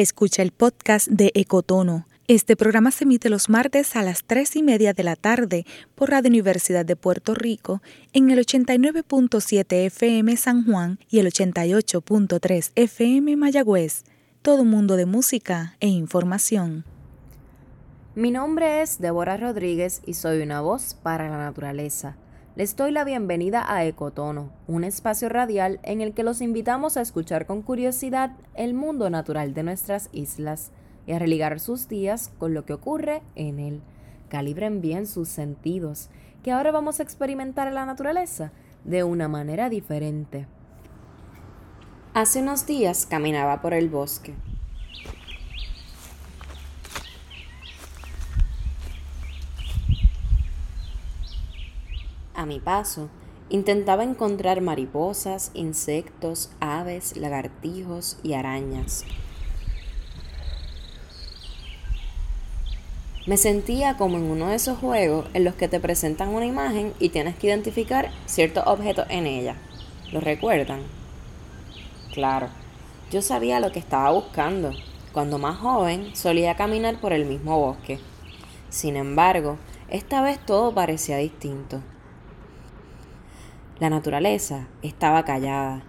Escucha el podcast de Ecotono. Este programa se emite los martes a las 3 y media de la tarde por Radio Universidad de Puerto Rico en el 89.7 FM San Juan y el 88.3 FM Mayagüez. Todo mundo de música e información. Mi nombre es Débora Rodríguez y soy una voz para la naturaleza. Les doy la bienvenida a Ecotono, un espacio radial en el que los invitamos a escuchar con curiosidad el mundo natural de nuestras islas y a religar sus días con lo que ocurre en él. Calibren bien sus sentidos, que ahora vamos a experimentar en la naturaleza de una manera diferente. Hace unos días caminaba por el bosque A mi paso, intentaba encontrar mariposas, insectos, aves, lagartijos y arañas. Me sentía como en uno de esos juegos en los que te presentan una imagen y tienes que identificar ciertos objetos en ella. ¿Lo recuerdan? Claro, yo sabía lo que estaba buscando. Cuando más joven solía caminar por el mismo bosque. Sin embargo, esta vez todo parecía distinto. La naturaleza estaba callada.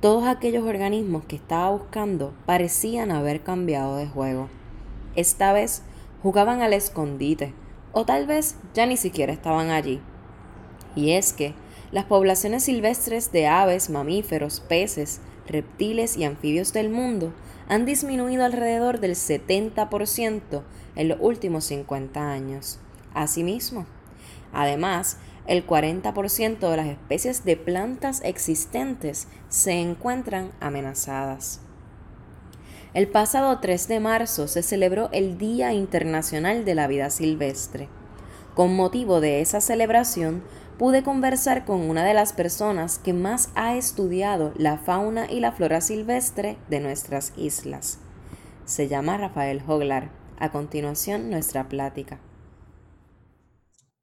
Todos aquellos organismos que estaba buscando parecían haber cambiado de juego. Esta vez jugaban al escondite, o tal vez ya ni siquiera estaban allí. Y es que las poblaciones silvestres de aves, mamíferos, peces, reptiles y anfibios del mundo han disminuido alrededor del 70% en los últimos 50 años. Asimismo, además, el 40% de las especies de plantas existentes se encuentran amenazadas. El pasado 3 de marzo se celebró el Día Internacional de la Vida Silvestre. Con motivo de esa celebración, pude conversar con una de las personas que más ha estudiado la fauna y la flora silvestre de nuestras islas. Se llama Rafael Hoglar. A continuación, nuestra plática.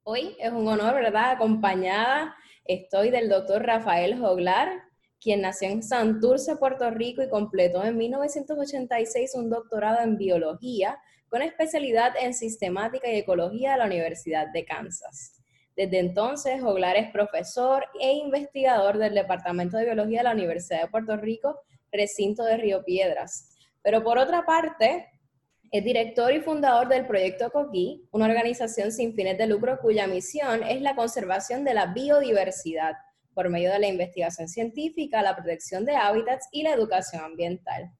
Hoy es un honor, ¿verdad? Acompañada estoy del doctor Rafael Joglar, quien nació en Santurce, Puerto Rico y completó en 1986 un doctorado en biología con especialidad en sistemática y ecología de la Universidad de Kansas. Desde entonces, Joglar es profesor e investigador del Departamento de Biología de la Universidad de Puerto Rico, recinto de Río Piedras. Pero por otra parte, es director y fundador del Proyecto Coquí, una organización sin fines de lucro cuya misión es la conservación de la biodiversidad por medio de la investigación científica, la protección de hábitats y la educación ambiental.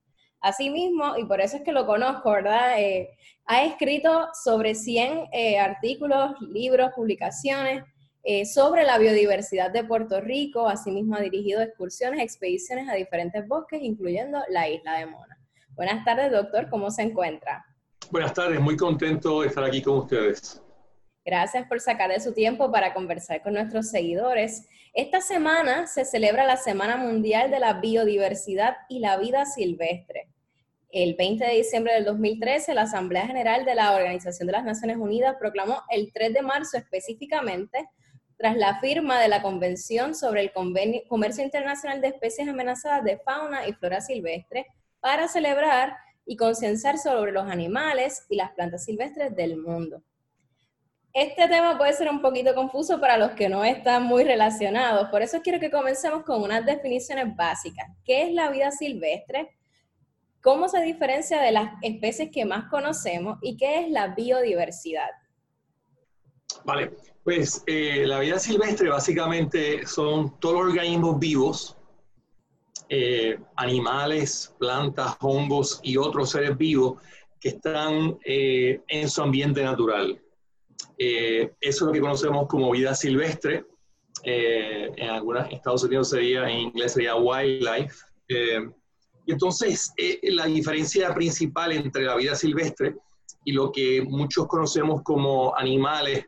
Asimismo, y por eso es que lo conozco, ¿verdad? Eh, ha escrito sobre 100 eh, artículos, libros, publicaciones eh, sobre la biodiversidad de Puerto Rico. Asimismo, ha dirigido excursiones, expediciones a diferentes bosques, incluyendo la isla de Mona. Buenas tardes, doctor. ¿Cómo se encuentra? Buenas tardes, muy contento de estar aquí con ustedes. Gracias por sacar de su tiempo para conversar con nuestros seguidores. Esta semana se celebra la Semana Mundial de la Biodiversidad y la Vida Silvestre. El 20 de diciembre del 2013, la Asamblea General de la Organización de las Naciones Unidas proclamó el 3 de marzo específicamente tras la firma de la Convención sobre el Comercio Internacional de Especies Amenazadas de Fauna y Flora Silvestre, para celebrar y concienciar sobre los animales y las plantas silvestres del mundo. Este tema puede ser un poquito confuso para los que no están muy relacionados, por eso quiero que comencemos con unas definiciones básicas. ¿Qué es la vida silvestre? ¿Cómo se diferencia de las especies que más conocemos? ¿Y qué es la biodiversidad? Vale, pues eh, la vida silvestre básicamente son todos los organismos vivos eh, animales, plantas, hongos y otros seres vivos que están eh, en su ambiente natural. Eh, eso es lo que conocemos como vida silvestre. en algunos Estados Unidos sería, en inglés sería wildlife. y entonces, la diferencia principal entre la vida silvestre y lo que muchos conocemos como animales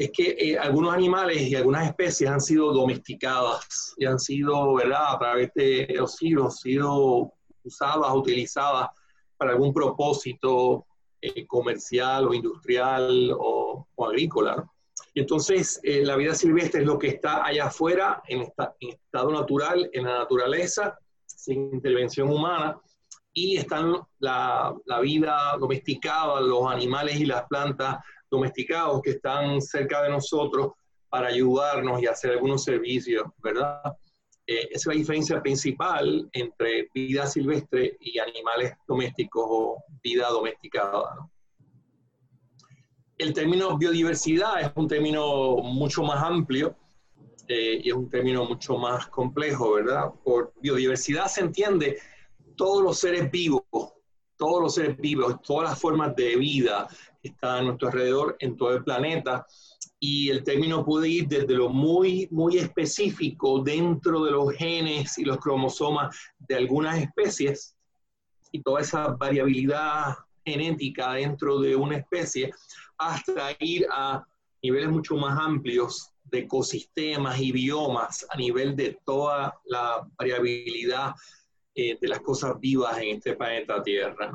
es que eh, algunos animales y algunas especies han sido domesticadas y han sido, ¿verdad?, a través de los siglos, sido usadas, utilizadas para algún propósito eh, comercial o industrial o, agrícola. Y entonces eh, la vida silvestre es lo que está allá afuera, en, en, estado natural, en la naturaleza, sin intervención humana, y están la, la, vida domesticada, los animales y las plantas domesticados que están cerca de nosotros para ayudarnos y hacer algunos servicios, ¿verdad? Eh, esa es la diferencia principal entre vida silvestre y animales domésticos o vida domesticada. ¿no? El término biodiversidad es un término mucho más amplio eh, y es un término mucho más complejo, ¿verdad? Por biodiversidad se entiende todos los seres vivos, todos los seres vivos, todas las formas de vida que están a nuestro alrededor en todo el planeta. Y el término puede ir desde lo muy, muy específico dentro de los genes y los cromosomas de algunas especies y toda esa variabilidad genética dentro de una especie, hasta ir a niveles mucho más amplios de ecosistemas y biomas a nivel de toda la variabilidad eh, de las cosas vivas en este planeta Tierra.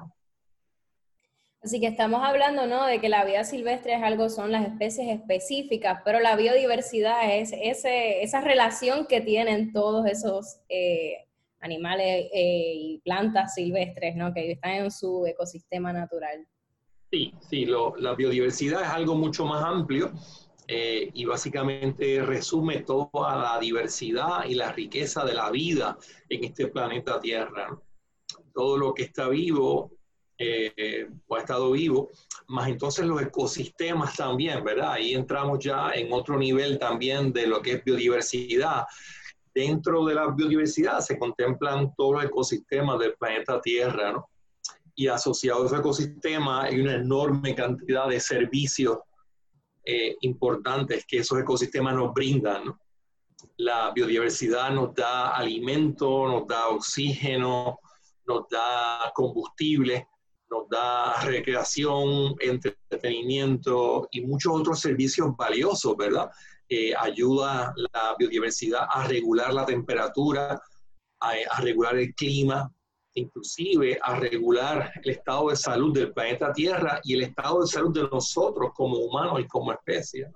Así que estamos hablando, ¿no? De que la vida silvestre es algo, son las especies específicas, pero la biodiversidad es ese, esa relación que tienen todos esos eh, animales eh, y plantas silvestres, ¿no? Que están en su ecosistema natural. Sí, sí, la biodiversidad es algo mucho más amplio eh, y básicamente resume toda la diversidad y la riqueza de la vida en este planeta Tierra. Todo lo que está vivo eh, o ha estado vivo, más entonces los ecosistemas también, ¿verdad? Ahí entramos ya en otro nivel también de lo que es biodiversidad. Dentro de la biodiversidad se contemplan todos los ecosistemas del planeta Tierra, ¿no? Y asociado a ese ecosistema hay una enorme cantidad de servicios eh, importantes que esos ecosistemas nos brindan. La biodiversidad nos da alimento, nos da oxígeno, nos da combustible, nos da recreación, entretenimiento y muchos otros servicios valiosos, ¿verdad? Eh, ayuda la biodiversidad a regular la temperatura, a regular el clima, inclusive a regular el estado de salud del planeta Tierra y el estado de salud de nosotros como humanos y como especie.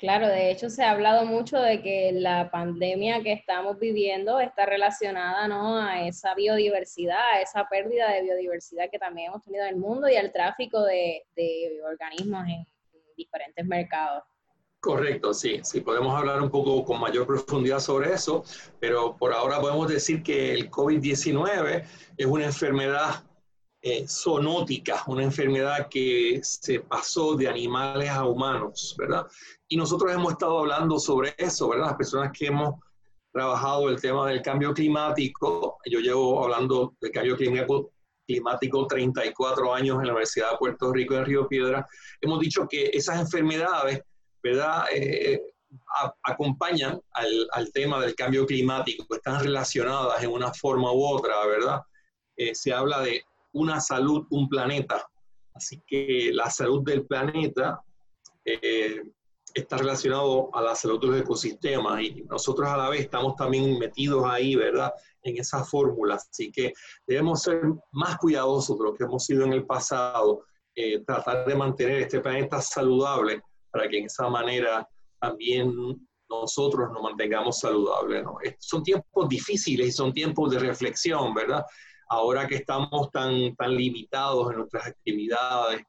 Claro, de hecho se ha hablado mucho de que la pandemia que estamos viviendo está relacionada ¿no? a esa biodiversidad, a esa pérdida de biodiversidad que también hemos tenido en el mundo y al tráfico de, de organismos en diferentes mercados. Correcto, sí, sí, podemos hablar un poco con mayor profundidad sobre eso, pero por ahora podemos decir que el COVID-19 es una enfermedad eh, zoonótica, una enfermedad que se pasó de animales a humanos, ¿verdad? Y nosotros hemos estado hablando sobre eso, ¿verdad? Las personas que hemos trabajado el tema del cambio climático, yo llevo hablando del cambio climático climático 34 años en la Universidad de Puerto Rico en Río Piedra, hemos dicho que esas enfermedades ¿verdad? Eh, acompañan al, tema del cambio climático, están relacionadas en una forma u otra, ¿verdad? Eh, se habla de una salud, un planeta. Así que la salud del planeta eh, está relacionado a la salud de los ecosistemas y nosotros a la vez estamos también metidos ahí, ¿verdad? En esa fórmula. Así que debemos ser más cuidadosos de lo que hemos sido en el pasado, tratar de mantener este planeta saludable para que en esa manera también nosotros nos mantengamos saludables. ¿no? Son tiempos difíciles y son tiempos de reflexión, ¿verdad? Ahora que estamos tan, tan limitados en nuestras actividades,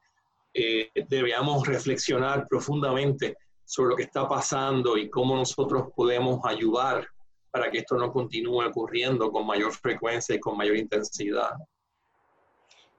eh, debemos reflexionar profundamente sobre lo que está pasando y cómo nosotros podemos ayudar para que esto no continúe ocurriendo con mayor frecuencia y con mayor intensidad.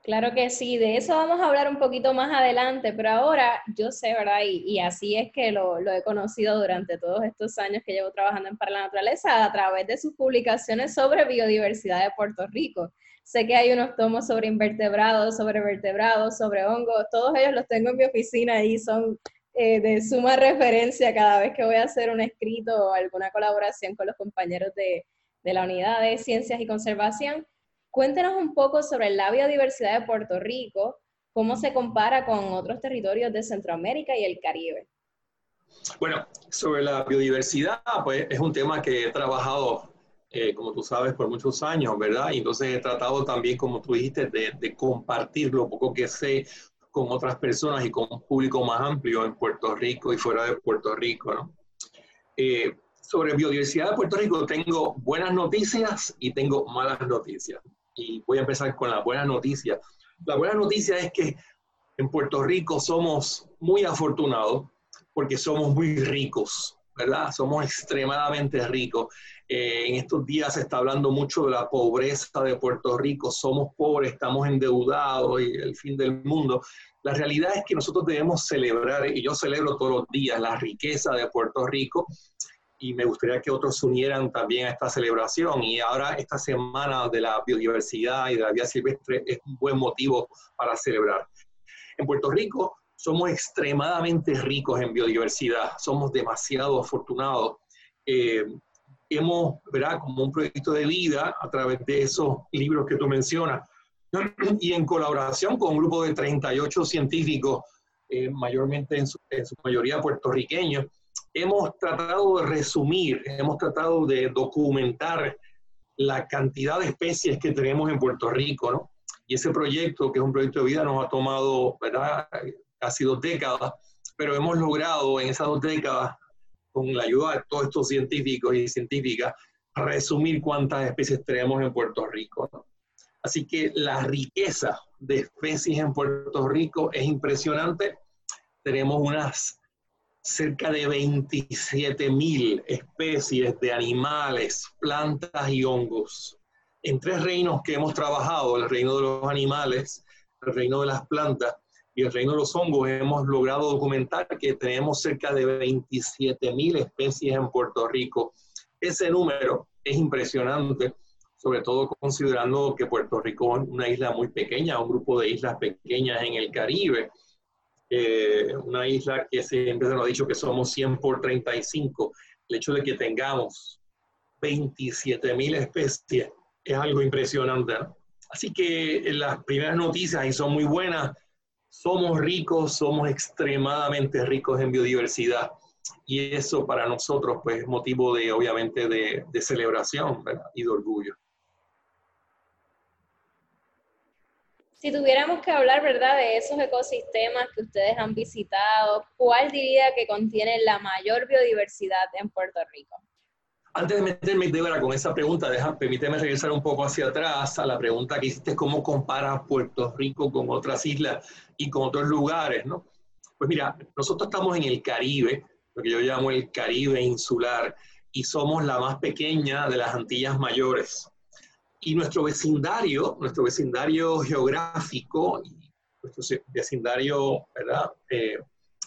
Claro que sí, de eso vamos a hablar un poquito más adelante, pero ahora yo sé, ¿verdad? Y, así es que lo, he conocido durante todos estos años que llevo trabajando en Para la Naturaleza a través de sus publicaciones sobre biodiversidad de Puerto Rico. Sé que hay unos tomos sobre invertebrados, sobre vertebrados, sobre hongos, todos ellos los tengo en mi oficina y son eh, de suma referencia cada vez que voy a hacer un escrito o alguna colaboración con los compañeros de, de la Unidad de Ciencias y Conservación Cuéntenos un poco sobre la biodiversidad de Puerto Rico, cómo se compara con otros territorios de Centroamérica y el Caribe. Bueno, sobre la biodiversidad, pues es un tema que he trabajado, eh, como tú sabes, por muchos años, ¿verdad? Y entonces he tratado también, como tú dijiste, de, compartir lo poco que sé con otras personas y con un público más amplio en Puerto Rico y fuera de Puerto Rico, ¿no? Eh, sobre biodiversidad de Puerto Rico tengo buenas noticias y tengo malas noticias. Y voy a empezar con la buena noticia. La buena noticia es que en Puerto Rico somos muy afortunados porque somos muy ricos, ¿verdad? Somos extremadamente ricos. Eh, en estos días se está hablando mucho de la pobreza de Puerto Rico. Somos pobres, estamos endeudados y el fin del mundo. La realidad es que nosotros debemos celebrar, y yo celebro todos los días, la riqueza de Puerto Rico y me gustaría que otros se unieran también a esta celebración. Y ahora esta semana de la biodiversidad y de la vida silvestre es un buen motivo para celebrar. En Puerto Rico somos extremadamente ricos en biodiversidad, somos demasiado afortunados. Eh, hemos, ¿verdad? Como un proyecto de vida a través de esos libros que tú mencionas y en colaboración con un grupo de 38 científicos, eh, mayormente en su, en su mayoría puertorriqueños, hemos tratado de resumir, hemos tratado de documentar la cantidad de especies que tenemos en Puerto Rico, ¿no? Y ese proyecto, que es un proyecto de vida, nos ha tomado, ¿verdad?, casi dos décadas, pero hemos logrado en esas dos décadas, con la ayuda de todos estos científicos y científicas, resumir cuántas especies tenemos en Puerto Rico. ¿no? Así que la riqueza de especies en Puerto Rico es impresionante. Tenemos unas cerca de 27 mil especies de animales, plantas y hongos. En tres reinos que hemos trabajado, el reino de los animales, el reino de las plantas y el reino de los hongos, hemos logrado documentar que tenemos cerca de 27 mil especies en Puerto Rico. Ese número es impresionante, sobre todo considerando que Puerto Rico es una isla muy pequeña, un grupo de islas pequeñas en el Caribe eh, una isla que siempre se nos ha dicho que somos 100 por 35. El hecho de que tengamos 27 mil especies es algo impresionante. Así que las primeras noticias, y son muy buenas, somos ricos, somos extremadamente ricos en biodiversidad. Y eso para nosotros pues, es motivo de, obviamente, de celebración y de orgullo. Si tuviéramos que hablar, ¿verdad?, de esos ecosistemas que ustedes han visitado, ¿cuál diría que contiene la mayor biodiversidad en Puerto Rico? Antes de meterme, Débora, con esa pregunta, deja, permíteme regresar un poco hacia atrás a la pregunta que hiciste, ¿cómo compara Puerto Rico con otras islas y con otros lugares, no? Pues mira, nosotros estamos en el Caribe, lo que yo llamo el Caribe insular, y somos la más pequeña de las Antillas Mayores. Y nuestro vecindario, nuestro vecindario geográfico, nuestro vecindario. Eh,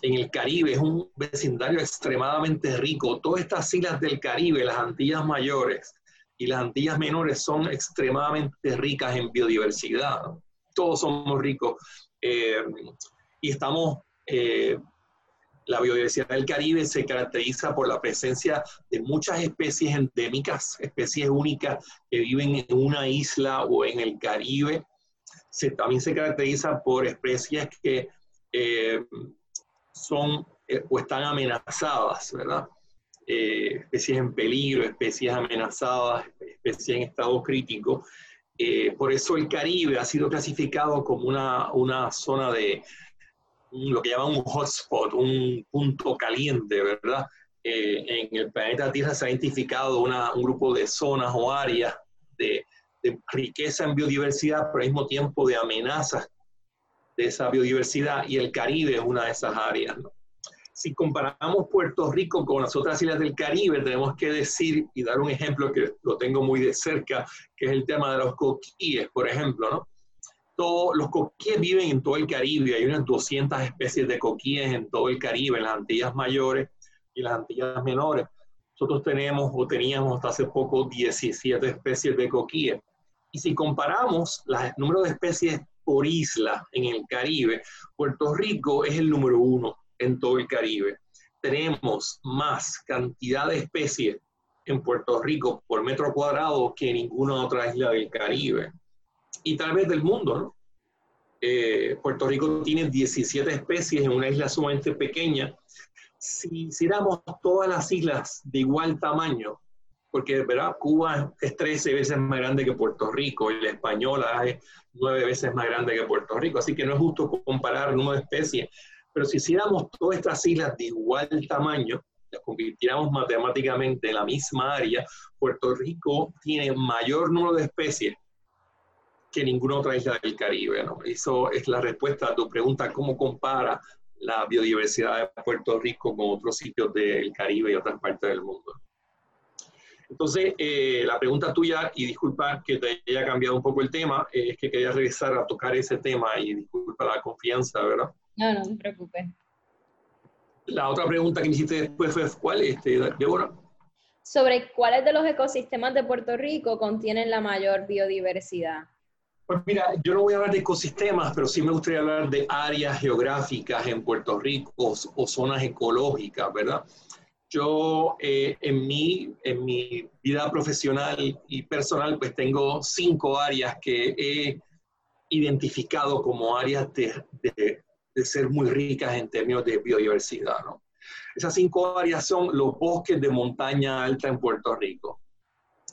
en el Caribe es un vecindario extremadamente rico. Todas estas islas del Caribe, las Antillas Mayores y las Antillas Menores son extremadamente ricas en biodiversidad. Todos somos ricos eh, y estamos eh, la biodiversidad del Caribe se caracteriza por la presencia de muchas especies endémicas, especies únicas que viven en una isla o en el Caribe. Se, también se caracteriza por especies que eh, son eh, o están amenazadas, ¿verdad? Eh, especies en peligro, especies amenazadas, especies en estado crítico. por eso el Caribe ha sido clasificado como una, una zona de, lo que llaman un hotspot, un punto caliente, ¿verdad? Eh, en el planeta Tierra se ha identificado una, un grupo de zonas o áreas de, de, riqueza en biodiversidad, pero al mismo tiempo de amenazas de esa biodiversidad, y el Caribe es una de esas áreas. ¿no? Si comparamos Puerto Rico con las otras islas del Caribe, tenemos que decir y dar un ejemplo que lo tengo muy de cerca, que es el tema de los coquíes, por ejemplo, ¿no? Los coquíes viven en todo el Caribe, hay unas 200 especies de coquíes en todo el Caribe, en las Antillas mayores y las Antillas menores. Nosotros tenemos o teníamos hasta hace poco 17 especies de coquíes. Y si comparamos el número de especies por isla en el Caribe, Puerto Rico es el número uno en todo el Caribe. Tenemos más cantidad de especies en Puerto Rico por metro cuadrado que ninguna otra isla del Caribe y tal vez del mundo, ¿no? Eh, Puerto Rico tiene 17 especies en una isla sumamente pequeña. Si hiciéramos todas las islas de igual tamaño, porque ¿verdad? Cuba es 13 veces más grande que Puerto Rico y la española es 9 veces más grande que Puerto Rico, así que no es justo comparar el número de especies, pero si hiciéramos todas estas islas de igual tamaño, las convirtiéramos matemáticamente en la misma área, Puerto Rico tiene mayor número de especies que ninguna otra isla del Caribe. ¿no? Eso es la respuesta a tu pregunta, ¿cómo compara la biodiversidad de Puerto Rico con otros sitios del Caribe y otras partes del mundo? Entonces, eh, la pregunta tuya, y disculpa que te haya cambiado un poco el tema, eh, es que quería regresar a tocar ese tema y disculpa la confianza, ¿verdad? No, no te preocupes. La otra pregunta que me hiciste después fue, ¿cuál, este, Débora? Sobre cuáles de los ecosistemas de Puerto Rico contienen la mayor biodiversidad. Pues mira, yo no voy a hablar de ecosistemas, pero sí me gustaría hablar de áreas geográficas en Puerto Rico o zonas ecológicas, ¿verdad? Yo eh, en, mi, en mi vida profesional y personal, pues tengo cinco áreas que he identificado como áreas de, de, de ser muy ricas en términos de biodiversidad. ¿no? Esas cinco áreas son los bosques de montaña alta en Puerto Rico.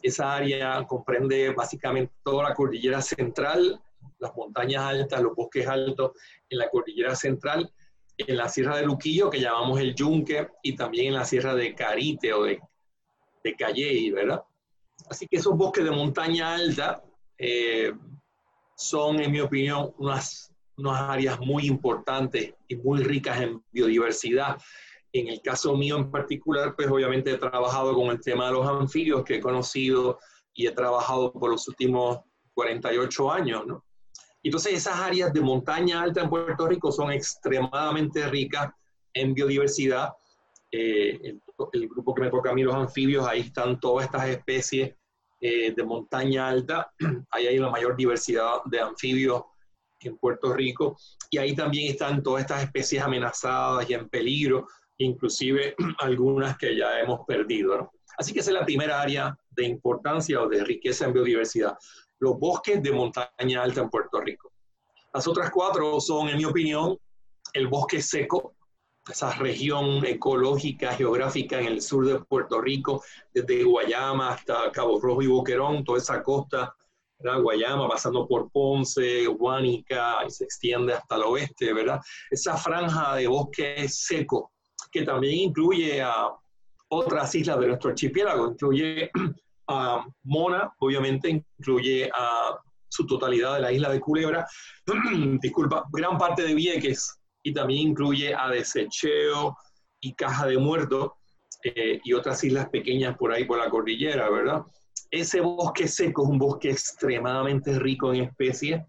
Esa área comprende básicamente toda la cordillera central, las montañas altas, los bosques altos en la cordillera central en la Sierra de Luquillo, que llamamos el Yunque, y también en la Sierra de Carite o de, de Calley, ¿verdad? Así que esos bosques de montaña alta eh, son, en mi opinión, unas, unas áreas muy importantes y muy ricas en biodiversidad. En el caso mío en particular, pues obviamente he trabajado con el tema de los anfibios que he conocido y he trabajado por los últimos 48 años, ¿no? Entonces esas áreas de montaña alta en Puerto Rico son extremadamente ricas en biodiversidad. Eh, el, grupo que me toca a mí, los anfibios, ahí están todas estas especies eh, de montaña alta. Ahí hay la mayor diversidad de anfibios en Puerto Rico. Y ahí también están todas estas especies amenazadas y en peligro, inclusive algunas que ya hemos perdido. Así que esa es la primera área de importancia o de riqueza en biodiversidad los bosques de montaña alta en Puerto Rico. Las otras cuatro son, en mi opinión, el bosque seco, esa región ecológica, geográfica en el sur de Puerto Rico, desde Guayama hasta Cabo Rojo y Boquerón, toda esa costa, ¿verdad? Guayama, pasando por Ponce, Guánica, y se extiende hasta el oeste, ¿verdad? Esa franja de bosque seco, que también incluye a otras islas de nuestro archipiélago, incluye Mona, obviamente, incluye a su totalidad de la isla de Culebra, disculpa, gran parte de Vieques, y también incluye a Desecheo y Caja de Muerto eh, y otras islas pequeñas por ahí por la cordillera, ¿verdad? Ese bosque seco es un bosque extremadamente rico en especies,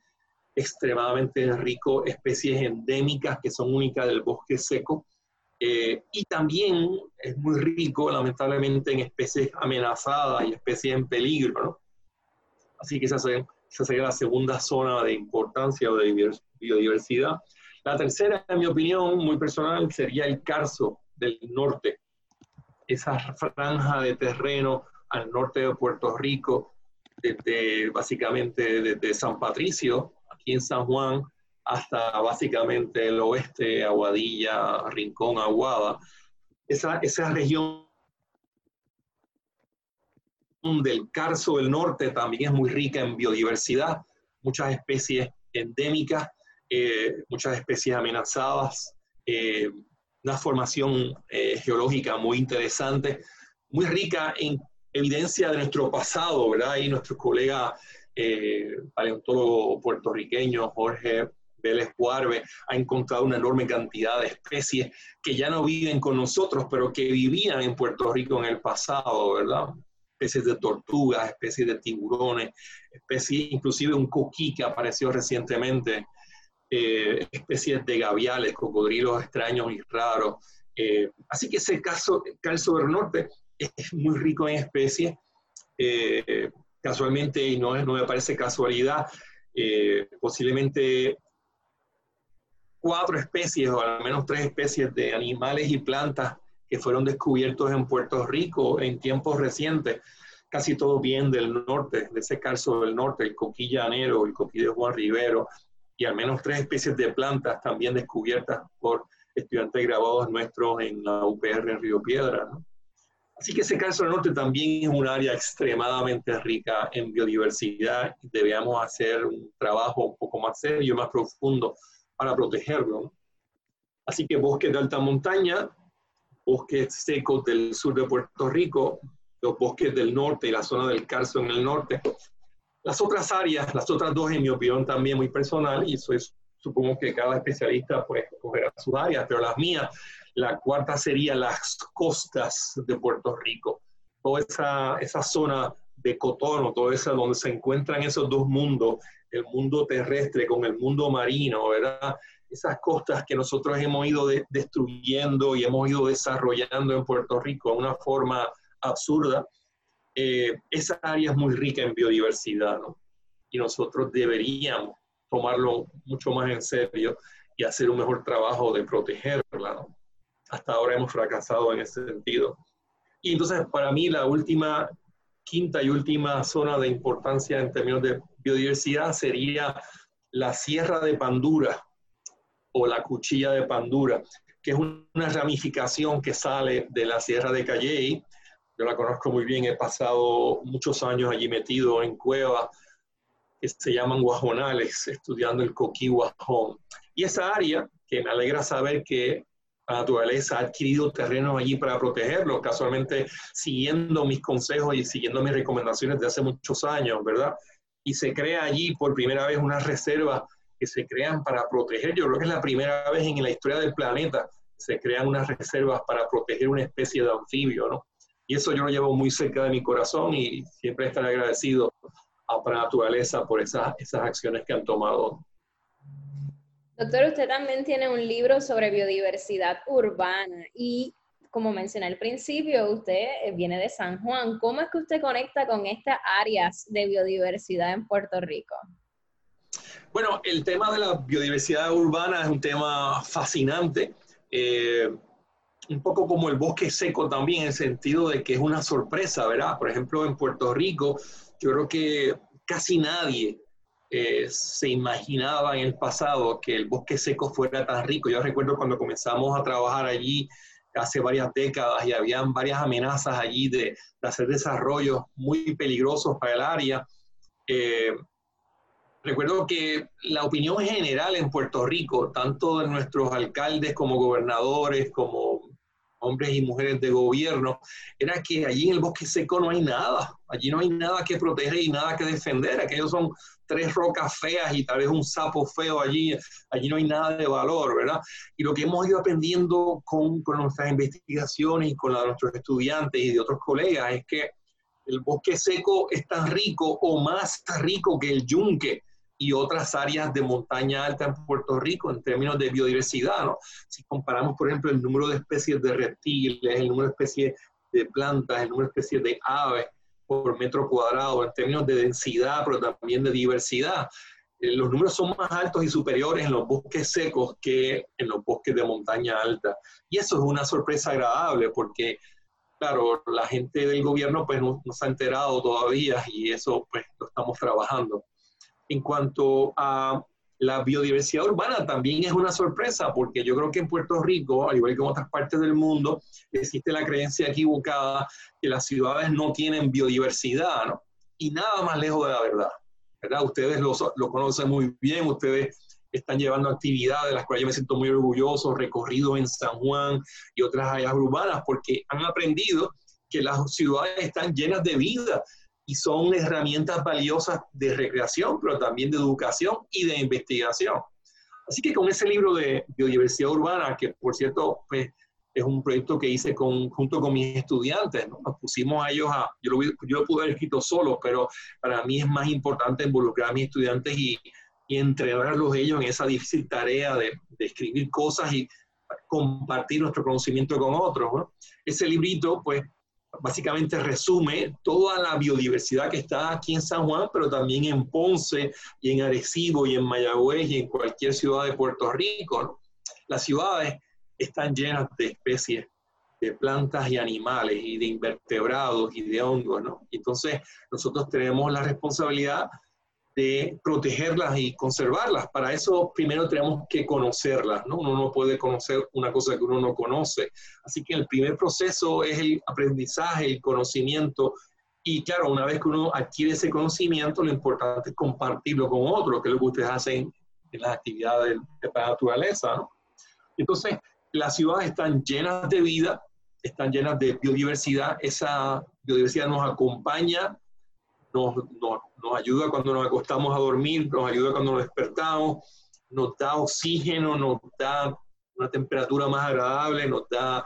extremadamente rico especies endémicas que son únicas del bosque seco, eh, y también es muy rico, lamentablemente, en especies amenazadas y especies en peligro, ¿no? Así que esa sería, esa sería la segunda zona de importancia o de biodiversidad. La tercera, en mi opinión, muy personal, sería el Carso del norte. Esa franja de terreno al norte de Puerto Rico, desde básicamente desde San Patricio, aquí en San Juan, hasta básicamente el oeste, Aguadilla, Rincón, Aguada. Esa, esa región del Carso del Norte también es muy rica en biodiversidad, muchas especies endémicas, eh, muchas especies amenazadas, eh, una formación eh, geológica muy interesante, muy rica en evidencia de nuestro pasado, ¿verdad? Y nuestro colega paleontólogo puertorriqueño Jorge Vélez Guarbe ha encontrado una enorme cantidad de especies que ya no viven con nosotros, pero que vivían en Puerto Rico en el pasado, ¿verdad? Especies de tortugas, especies de tiburones, especies, inclusive un coquí que apareció recientemente, eh, especies de gaviales, cocodrilos extraños y raros. Eh, así que ese caso, calzo del norte es muy rico en especies. Eh, casualmente, y no, no me parece casualidad, posiblemente cuatro especies o al menos tres especies de animales y plantas que fueron descubiertos en Puerto Rico en tiempos recientes, casi todo bien del norte, de ese calzo del norte, el coquí llanero, el coquí de Juan Rivero, y al menos tres especies de plantas también descubiertas por estudiantes grabados nuestros en la UPR en Río Piedra. Así que ese calzo del norte también es un área extremadamente rica en biodiversidad y debemos hacer un trabajo un poco más serio, más profundo para protegerlo. Así que bosques de alta montaña, bosques secos del sur de Puerto Rico, los bosques del norte y la zona del Carso en el norte. Las otras áreas, las otras dos, en mi opinión, también muy personal, y eso es, supongo que cada especialista pues cogerá sus áreas, pero las mías, la cuarta sería las costas de Puerto Rico. Toda esa, esa zona de Cotono, toda esa donde se encuentran esos dos mundos, el mundo terrestre con el mundo marino, ¿verdad? Esas costas que nosotros hemos ido destruyendo y hemos ido desarrollando en Puerto Rico de una forma absurda, eh, esa área es muy rica en biodiversidad, ¿no? Y nosotros deberíamos tomarlo mucho más en serio y hacer un mejor trabajo de protegerla, ¿no? Hasta ahora hemos fracasado en ese sentido. Y entonces, para mí, la última, quinta y última zona de importancia en términos de biodiversidad sería la Sierra de Pandura o la Cuchilla de Pandura, que es una ramificación que sale de la Sierra de Calley yo la conozco muy bien, he pasado muchos años allí metido en cuevas que se llaman guajonales, estudiando el coquí guajón. Y esa área, que me alegra saber que la naturaleza ha adquirido terrenos allí para protegerlo, casualmente siguiendo mis consejos y siguiendo mis recomendaciones de hace muchos años, ¿verdad? Y se crea allí por primera vez una reserva que se crean para proteger. Yo creo que es la primera vez en la historia del planeta se crean unas reservas para proteger una especie de anfibio, ¿no? Y eso yo lo llevo muy cerca de mi corazón y siempre estaré agradecido a la naturaleza por esas, esas acciones que han tomado. Doctor, usted también tiene un libro sobre biodiversidad urbana y como mencioné al principio, usted viene de San Juan. ¿Cómo es que usted conecta con estas áreas de biodiversidad en Puerto Rico? Bueno, el tema de la biodiversidad urbana es un tema fascinante. Eh, un poco como el bosque seco también, en el sentido de que es una sorpresa, ¿verdad? Por ejemplo, en Puerto Rico, yo creo que casi nadie eh, se imaginaba en el pasado que el bosque seco fuera tan rico. Yo recuerdo cuando comenzamos a trabajar allí hace varias décadas y habían varias amenazas allí de, hacer desarrollos muy peligrosos para el área. Eh, recuerdo que la opinión general en Puerto Rico, tanto de nuestros alcaldes como gobernadores, como hombres y mujeres de gobierno, era que allí en el bosque seco no hay nada, allí no hay nada que proteger y nada que defender, aquellos son tres rocas feas y tal vez un sapo feo allí, allí no hay nada de valor, ¿verdad? Y lo que hemos ido aprendiendo con, con nuestras investigaciones y con la de nuestros estudiantes y de otros colegas es que el bosque seco es tan rico o más rico que el yunque, y otras áreas de montaña alta en Puerto Rico en términos de biodiversidad, ¿no? Si comparamos, por ejemplo, el número de especies de reptiles, el número de especies de plantas, el número de especies de aves por metro cuadrado, en términos de densidad, pero también de diversidad, eh, los números son más altos y superiores en los bosques secos que en los bosques de montaña alta. Y eso es una sorpresa agradable porque, claro, la gente del gobierno pues no, no se ha enterado todavía y eso pues lo estamos trabajando en cuanto a la biodiversidad urbana también es una sorpresa porque yo creo que en Puerto Rico, al igual que en otras partes del mundo, existe la creencia equivocada que las ciudades no tienen biodiversidad, ¿no? Y nada más lejos de la verdad, ¿verdad? Ustedes lo, lo conocen muy bien, ustedes están llevando actividades de las cuales yo me siento muy orgulloso, recorridos en San Juan y otras áreas urbanas, porque han aprendido que las ciudades están llenas de vida, y son herramientas valiosas de recreación, pero también de educación y de investigación. Así que con ese libro de biodiversidad urbana, que por cierto pues, es un proyecto que hice con, junto con mis estudiantes, ¿no? nos pusimos a ellos a, yo lo, yo lo pude haber escrito solo, pero para mí es más importante involucrar a mis estudiantes y, y entrenarlos ellos en esa difícil tarea de, de escribir cosas y compartir nuestro conocimiento con otros. ¿no? Ese librito, pues, básicamente resume toda la biodiversidad que está aquí en San Juan, pero también en Ponce y en Arecibo y en Mayagüez y en cualquier ciudad de Puerto Rico. Las ciudades están llenas de especies de plantas y animales y de invertebrados y de hongos, ¿no? Entonces, nosotros tenemos la responsabilidad de protegerlas y conservarlas. Para eso primero tenemos que conocerlas, ¿no? Uno no puede conocer una cosa que uno no conoce. Así que el primer proceso es el aprendizaje, el conocimiento. Y claro, una vez que uno adquiere ese conocimiento, lo importante es compartirlo con otros, que es lo que ustedes hacen en las actividades de la naturaleza. Entonces, las ciudades están llenas de vida, están llenas de biodiversidad. Esa biodiversidad nos acompaña, nos, nos, ayuda cuando nos acostamos a dormir, nos ayuda cuando nos despertamos, nos da oxígeno, nos da una temperatura más agradable, nos da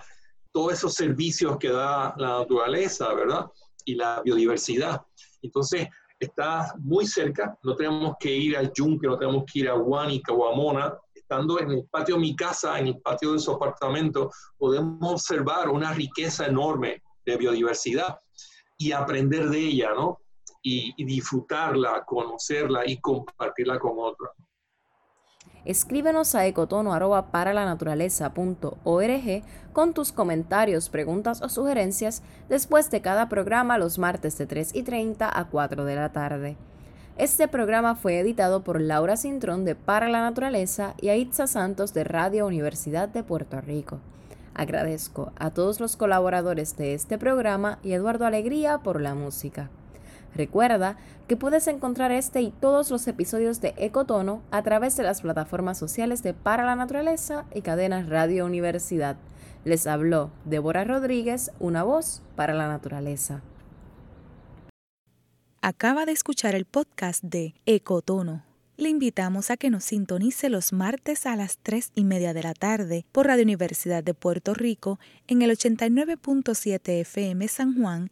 todos esos servicios que da la naturaleza, ¿verdad? Y la biodiversidad. Entonces, está muy cerca, no tenemos que ir al Yunque, no tenemos que ir a Huánica o a Mona, estando en el patio de mi casa, en el patio de su apartamento, podemos observar una riqueza enorme de biodiversidad y aprender de ella, ¿no? Y, disfrutarla, conocerla y compartirla con otros. Escríbenos a ecotono.paralanaturaleza.org con tus comentarios, preguntas o sugerencias después de cada programa los martes de 3 y 30 a 4 de la tarde. Este programa fue editado por Laura Cintrón de Para la Naturaleza y Aitza Santos de Radio Universidad de Puerto Rico. Agradezco a todos los colaboradores de este programa y Eduardo Alegría por la música. Recuerda que puedes encontrar este y todos los episodios de Ecotono a través de las plataformas sociales de Para la Naturaleza y cadenas Radio Universidad. Les habló Débora Rodríguez, una voz para la naturaleza. Acaba de escuchar el podcast de Ecotono. Le invitamos a que nos sintonice los martes a las 3 y media de la tarde por Radio Universidad de Puerto Rico en el 89.7 FM San Juan